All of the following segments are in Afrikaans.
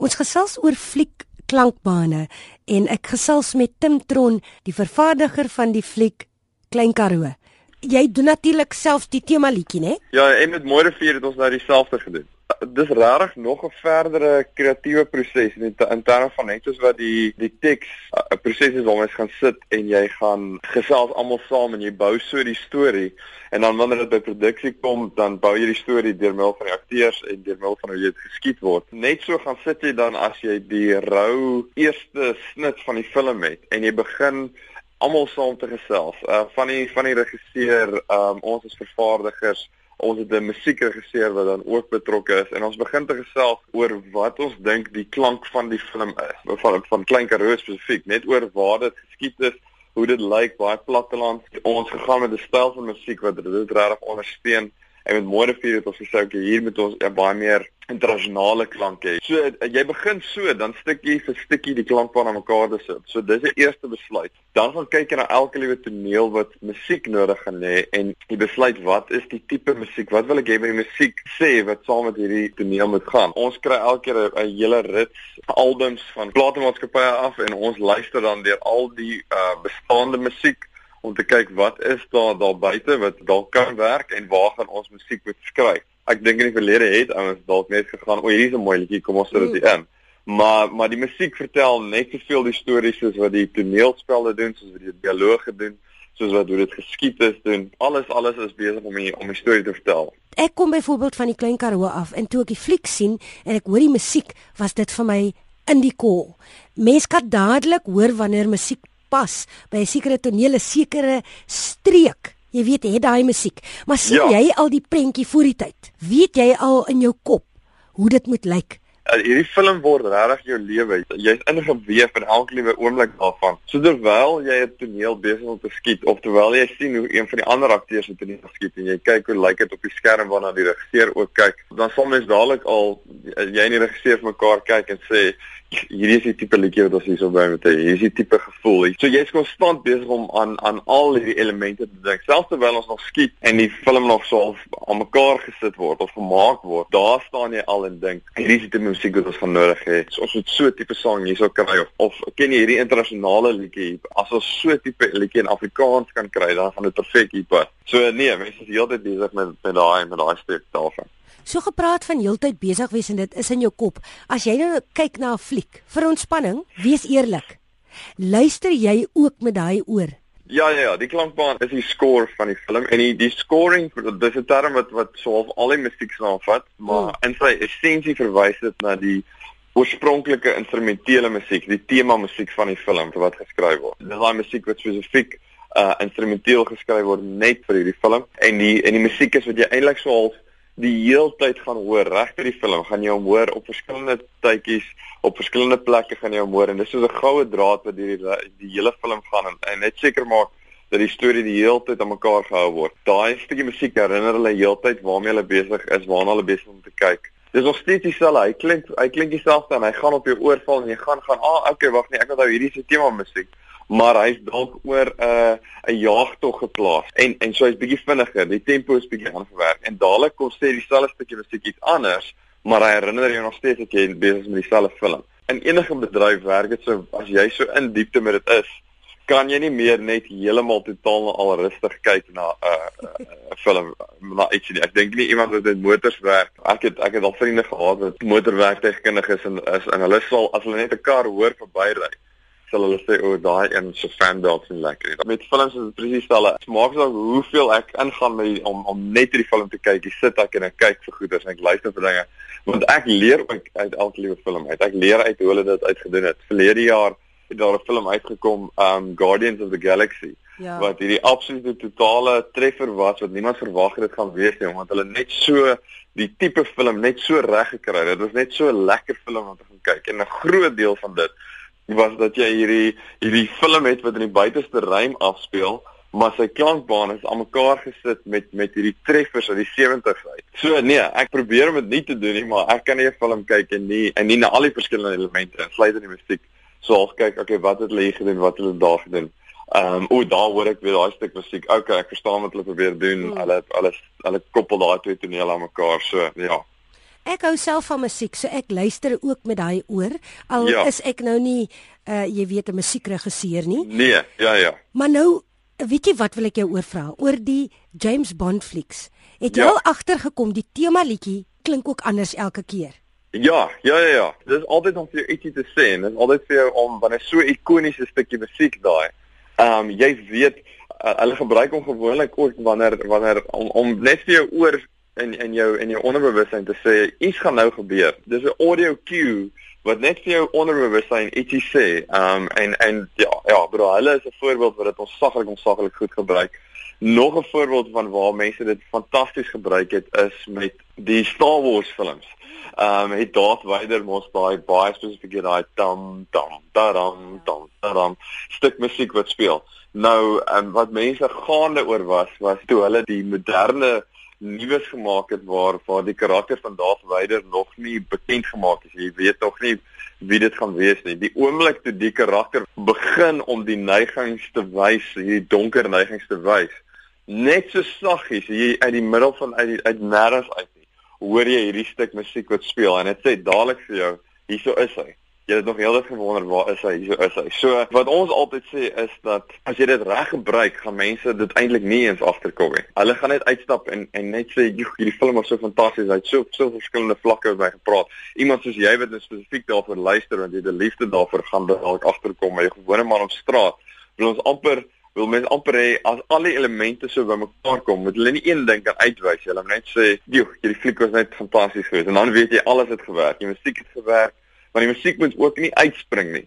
Ons gesels oor fliek klankbane en ek gesels met Tim Tron, die vervaardiger van die fliek Klein Karoo. Jy doen natuurlik self die tema liedjie, né? Ja, en met Mooi Rivier het ons nou dieselfde gedoen dis regtig nog 'n verdere kreatiewe proses in in terme van net soos wat die die teks 'n proses is waarmee jy gaan sit en jy gaan gesels almal saam en jy bou so die storie en dan wanneer dit by produksie kom dan bou jy die storie deur middel van die akteurs en deur middel van hoe dit geskied word. Net so gaan sit jy dan as jy die rou eerste snit van die film het en jy begin almal saam te gesels. Uh van die van die regisseur, um ons as vervaardigers ons het 'n musiekregisseur wat dan ook betrokke is en ons begin te gesels oor wat ons dink die klank van die film is. Van van Klein Karoo spesifiek, net oor waar dit geskied is, hoe dit lyk, baie platteland. Ons gegaan met 'n styl van musiek wat dit regtig ondersteun en met môre vier het ons gesê okay, hier moet ons 'n baie meer internasionale klank hê. So jy begin so, dan stukkie vir stukkie die klank van mekaar te sit. So dis die eerste besluit. Dan gaan kyk jy na elke liewe toneel wat musiek nodig gaan hê en jy besluit wat is die tipe musiek? Wat wil ek hê by die musiek sê wat saam met hierdie toneel moet gaan? Ons kry elke keer 'n hele rits albums van platenmaatskappye af en ons luister dan deur al die uh, bestaande musiek om te kyk wat is daar daar buite wat dalk kan werk en waar gaan ons musiek moet skryf. Ek dink in die verlede het ouens dalk net gegaan, o, hier is 'n mooi liedjie, kom ons sit dit in. Maar maar die musiek vertel net soveel die stories soos wat die toneelspelle doen, soos wat die dialoge doen, soos wat hoe dit geskied is doen. Alles alles is besig om die, om 'n storie te vertel. Ek kom byvoorbeeld van die Klein Karoo af en toe ek die fliek sien en ek hoor die musiek, was dit vir my in die kol. Mens kan dadelik hoor wanneer musiek pas by 'n sekere toneel, 'n sekere streek. Jy weet, het daai musiek. Maar sien ja. jy al die prentjie voor die tyd? Weet jy al in jou kop hoe dit moet lyk? Uh, hierdie film word regtig jou lewe. Jy's ingeweef in elke liewe oomblik daarvan. So terwyl jy 'n toneel besig om te skiet of terwyl jy sien hoe een van die ander akteurs dit in skiet en jy kyk hoe lyk dit op die skerm waarna die regisseur ook kyk, dan sal mens dadelik al jy en die regisseur mekaar kyk en sê hierdie is die tipe liedjie wat ons hierso by met hê. Hier is die tipe gevoel. So jy's konstant besig om aan aan al hierdie elemente te dink. Selfs terwyl ons nog skiet en die film nog so aan mekaar gesit word of gemaak word, daar staan jy al en dink, hierdie is die tipe musiek wat ons gaan nodig hê. So ons moet so tipe sang hierso kry of, of ken jy hierdie internasionale liedjie? As ons so tipe liedjie in Afrikaans kan kry, dan gaan dit perfek hier pas. So nee, mense is heeltyd besig met met daai met daai stuk daarvan. So gepraat van heeltyd besig wees en dit is in jou kop. As jy nou kyk na 'n fliek vir ontspanning, wees eerlik. Luister jy ook met daai oor? Ja ja ja, die klankbaan is die score van die film en die die scoring dis 'n term wat wat soof al die musiek saamvat, maar hmm. in sy essensie verwys dit na die oorspronklike instrumentele musiek, die tema musiek van die film wat geskryf word. Dis daai musiek wat spesifiek uh instrumenteel geskryf word net vir hierdie film en die en die musiek is wat jy eintlik so half die heeltyd gaan hoor regter die film gaan jy hom hoor op verskillende tydjies op verskillende plekke gaan jy hom hoor en dis so 'n goue draad wat deur die, hele film gaan en, en net seker maak dat die storie die heeltyd aan mekaar gehou word. Daai stukkie musiek herinner hulle heeltyd waarmee hulle besig is, waarna hulle besig om te kyk. Dis nog steeds dieselfde. Hy klink hy klink dieselfde en hy gaan op jou oorval en jy gaan gaan, "Ag, ah, okay, wag nee, ek onthou hierdie is die tema musiek." Maar hy's dalk oor 'n uh, 'n jaagtog geplaas en en so hy's bietjie vinniger, die tempo is bietjie aangewerk en dadelik kom sê dieselfde stukkie musiek iets anders, maar hy herinner jou nog steeds dat jy besig is met dieselfde film. In enige bedryf werk dit so as jy so in diepte met dit is, kan jy nie meer net heeltemal totaal al rustig kyk na 'n uh, 'n uh, film iets nie. Ek dink nie iemand wat met motors werk. Ek het ek het al vriende gehad wat motorwerktuigkundiges is en is en hulle sal as hulle net 'n kar hoor verbyry sal hulle sê o, daai een se fan belt sien lekker. Met films is dit presies dieselfde. Dit maak saak hoeveel ek ingaan met om om net hierdie film te kyk. Ek sit ek en ek kyk vir goeders en ek luister vir dinge. Want ek leer ook uit elke liewe film uit. Ek leer uit hoe hulle dit uitgedoen het. Verlede jaar het daar 'n film uitgekom, um Guardians of the Galaxy. Ja. wat hierdie absolute totale treffer was wat niemand verwag het dit gaan wees nie omdat hulle net so die tipe film net so reg gekry het. Dit was net so 'n lekker film om te gaan kyk en 'n groot deel van dit was dat jy hierdie hierdie film het wat in die buiteste ruim afspeel, maar sy klankbaan is aan mekaar gesit met met hierdie treffers uit die 70's uit. So nee, ek probeer om dit nie te doen nie, maar ek kan nie 'n film kyk en nie en nie na al die verskillende elemente insluit in die musiek. So half kyk, okay, wat het hulle hier gedoen, wat het hulle daar gedoen? Ehm um, o, daar hoor ek weer daai stuk musiek. Okay, ek verstaan wat hulle probeer doen. Hmm. Hulle hulle hulle koppel daai twee tonele aan mekaar. So ja. Ek hou self van musiek, so ek luister ook met daai oor. Al Ja. is ek nou nie uh jy weet 'n musiekregisseur nie. Nee, ja ja. Maar nou, weet jy wat wil ek jou oor vra? Oor die James Bond flieks. Het jy Ja. al agtergekom die tema liedjie klink ook anders elke keer? Ja, ja ja ja. Dis altyd om vir jou ietsie te sê en dis altyd vir jou om wanneer so 'n ikoniese stukkie musiek daai. Ehm um, jy weet uh, hulle gebruik hom gewoonlik ook wanneer wanneer om, om net vir jou oor in in jou in jou onderbewussyn te sê iets gaan nou gebeur. Dis 'n audio cue wat net vir jou onderbewussyn ietsie sê. Um, en en ja, ja, bro, hulle is 'n voorbeeld wat dit ons saglik onsaglik goed gebruik. Nog 'n voorbeeld van waar mense dit fantasties gebruik het is met die Star Wars films. Um, het Darth Vader mos daai baie spesifieke daai tam tam taram tam taram stuk musiek wat speel. Nou, um, wat mense gaande oor was was toe hulle die moderne nuus gemaak het waar waar die karakter van Darth Vader nog nie bekend gemaak is. Jy weet nog nie wie dit gaan wees nie. Die oomblik toe die karakter begin om die neigings te wys, hierdie donker neigings te wys, net so saggies hier uit die middel van uit die, uit nêrens uit nie, hoor jy hierdie stuk musiek wat speel en dit sê dadelik vir jou, hierso is hy. Jy het nog heeltyd gewonder waar is hy? Hierso is hy. So wat ons altyd sê is dat as jy dit reg gebruik, gaan mense dit eintlik nie eens agterkom nie. Hulle gaan net uitstap en en net sê, "Joe, hierdie film was so fantasties. Hy het so so verskillende vlakke met my gepraat." Iemand soos jy wat net spesifiek daarvoor luister want jy het 'n liefde daarvoor gaan dalk agterkom, maar jy gewone man op straat wil ons amper wil mens amper hê as al die elemente so bymekaar kom, moet hulle nie een ding kan uitwys. Hulle moet net sê, "Joe, hierdie fliek was net fantasties geweest." En dan weet jy alles het gewerk. Die musiek het gewerk, maar die musiek moet ook nie uitspring nie.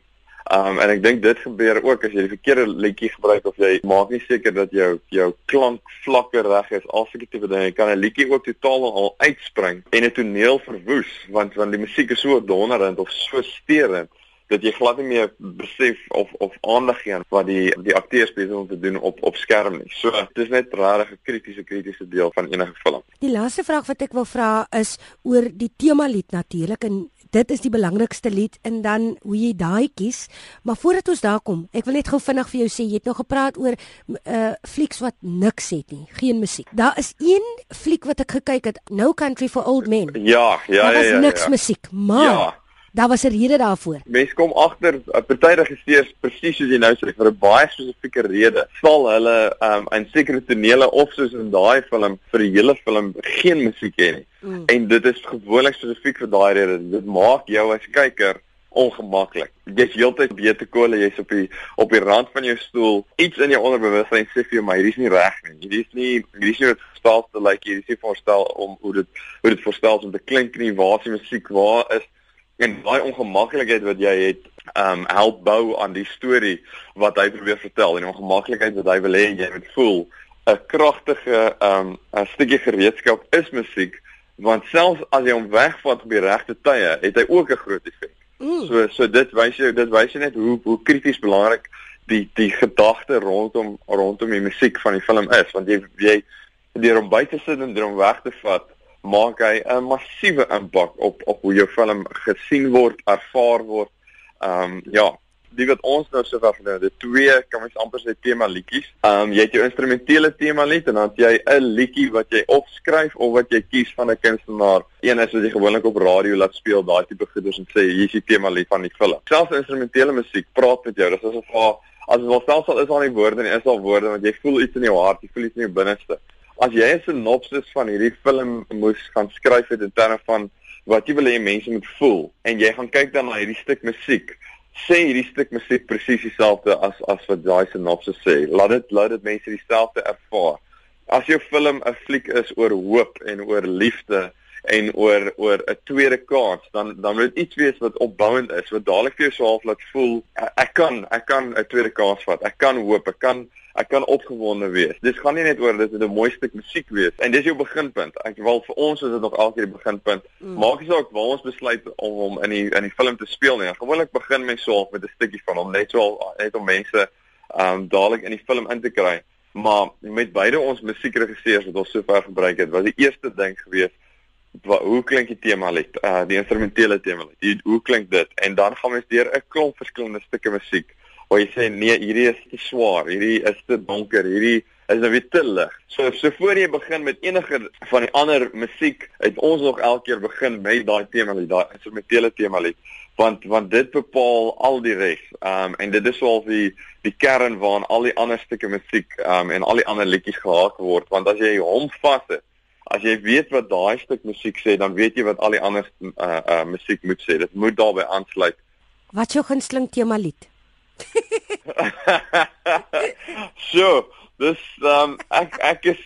Um en ek dink dit gebeur ook as jy die verkeerde liedjie gebruik of jy maak nie seker dat jou jou klank vlakke reg is. Al sulke tipe dinge kan 'n liedjie ook totaal al uitspring en 'n toneel verwoes want want die musiek is so donderend of so steurend dat jy glad nie meer besef of of aandag gee aan wat die die akteurs besig om te doen op op skerm nie. So dis net regtig 'n kritiese kritiese deel van enige film. Die laaste vraag wat ek wil vra is oor die tema lied natuurlik en dit is die belangrikste lied en dan hoe jy daai kies. Maar voordat ons daar kom, ek wil net gou vinnig vir jou sê jy het nog gepraat oor uh flieks wat niks het nie, geen musiek. Daar is een fliek wat ek gekyk het, No Country for Old Men. Ja, ja, Daar ja, was ja. niks ja. musiek, maar Ja. Daar was 'n rede daarvoor. Mense kom agter party regisseurs presies soos jy nou sê vir 'n baie spesifieke rede. Sal hulle um in sekere tonele of soos in daai film vir die hele film geen musiek hê nie. Mm. En dit is gewoonlik spesifiek vir daai rede. Dit maak jou as kyker ongemaklik. Jy's heeltyd beete kole, jy's op die op die rand van jou stoel. Iets in jou onderbewussyn sê vir jou, maar hierdie is nie reg nie. Hierdie is nie hierdie is nie wat verstel te lyk like, hierdie is nie voorstel om hoe dit hoe dit voorstel om te klink nie. Waar is die musiek? Waar is en daai ongemaklikheid wat jy het um help bou aan die storie wat hy probeer vertel en die ongemaklikheid wat hy wil hê jy moet voel 'n kragtige um 'n stukkie gereedskap is musiek want selfs as jy hom wegvat op die regte tye het hy ook 'n groot effek. Mm. So so dit wys jou dit wys jou net hoe hoe krities belangrik die die gedagte rondom rondom die musiek van die film is want jy jy deur hom by te sit en deur hom weg te vat maak hy 'n massiewe impak op op hoe jou film gesien word, ervaar word. Ehm um, ja, die wat ons nou so ver het, die twee kan mens amper sê tema liedjies. Ehm um, jy het jou instrumentele tema lied en dan het jy 'n liedjie wat jy of skryf of wat jy kies van 'n kunstenaar. Een is wat jy gewoonlik op radio laat speel, daai tipe goeders en sê hier is die tema lied van die film. Selfs instrumentele musiek praat met jou. Dis asof haar as dit wel selfs al is daar nie woorde nie, is daar woorde want jy voel iets in jou hart, jy voel iets in jou binneste. As jy 'n sinopsis van hierdie film moes gaan skryf het in terme van wat jy wil hê mense moet voel en jy gaan kyk dan na hierdie stuk musiek, sê hierdie stuk musiek presies dieselfde as as wat daai sinopsis sê. Laat dit laat dit mense dieselfde ervaar. As jou film 'n fliek is oor hoop en oor liefde en oor oor 'n tweede kans, dan dan moet dit iets wees wat opbouend is, wat dadelik vir jou so half laat voel ek, kan ek kan 'n tweede kans vat. Ek kan hoop, ek kan ek kan opgewonde wees. Dis gaan nie net oor dit moet 'n mooi stuk musiek wees en dis jou beginpunt. Ek wil vir ons is dit nog elke die beginpunt. Mm. Maak nie saak waar ons besluit om hom in die in die film te speel nie. Gewoonlik begin mens so met 'n stukkie van hom net so al, net om mense um dadelik in die film in te kry. Maar met beide ons musiekregisseurs wat ons sover gebruik het, was die eerste ding gewees wa, hoe klink die tema lied? Uh die instrumentele tema lied. Hoe klink dit? En dan gaan mens deur 'n klomp verskillende stukke musiek waar jy sê nee, hierdie is te swaar, hierdie is te donker, hierdie is nou weer te lig. So so voor jy begin met enige van die ander musiek, het ons nog elke keer begin met daai tema lied, daai instrumentele tema lied want want dit bepaal al die res. Ehm um, en dit is al die die kern waaraan al die ander stukke musiek ehm um, en al die ander liedjies gehaak word want as jy hom vas het As jy weet wat daai stuk musiek sê, dan weet jy wat al die ander uh uh musiek moet sê. Dit moet daarbey aansluit. Wat is jou gunsteling tema lied? so, dis um ek ek is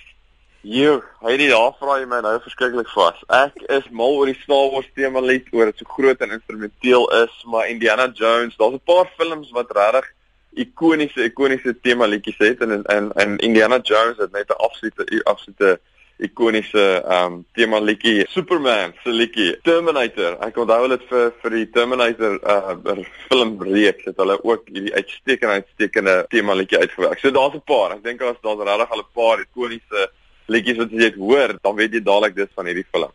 hier. Hy het daar vra jy my nou verskriklik vas. Ek is mal oor die Star Wars tema lied, oor dit so groot en instrumenteel is, maar Indiana Jones, daar's 'n paar films wat regtig ikoniese ikoniese tema liedjies het en en en Indiana Jones het net 'n absolute absolute ikoniese ehm um, tema liedjie Superman se liedjie Terminator. Ek onthou dit vir vir die Terminator uh film reeks het hulle ook hierdie uitstekende uitstekende tema liedjie uitgewerk. So daar's 'n paar. Ek dink daar's daar's regtig al 'n paar ikoniese liedjies wat jy het hoor, dan weet jy dadelik dis van hierdie film.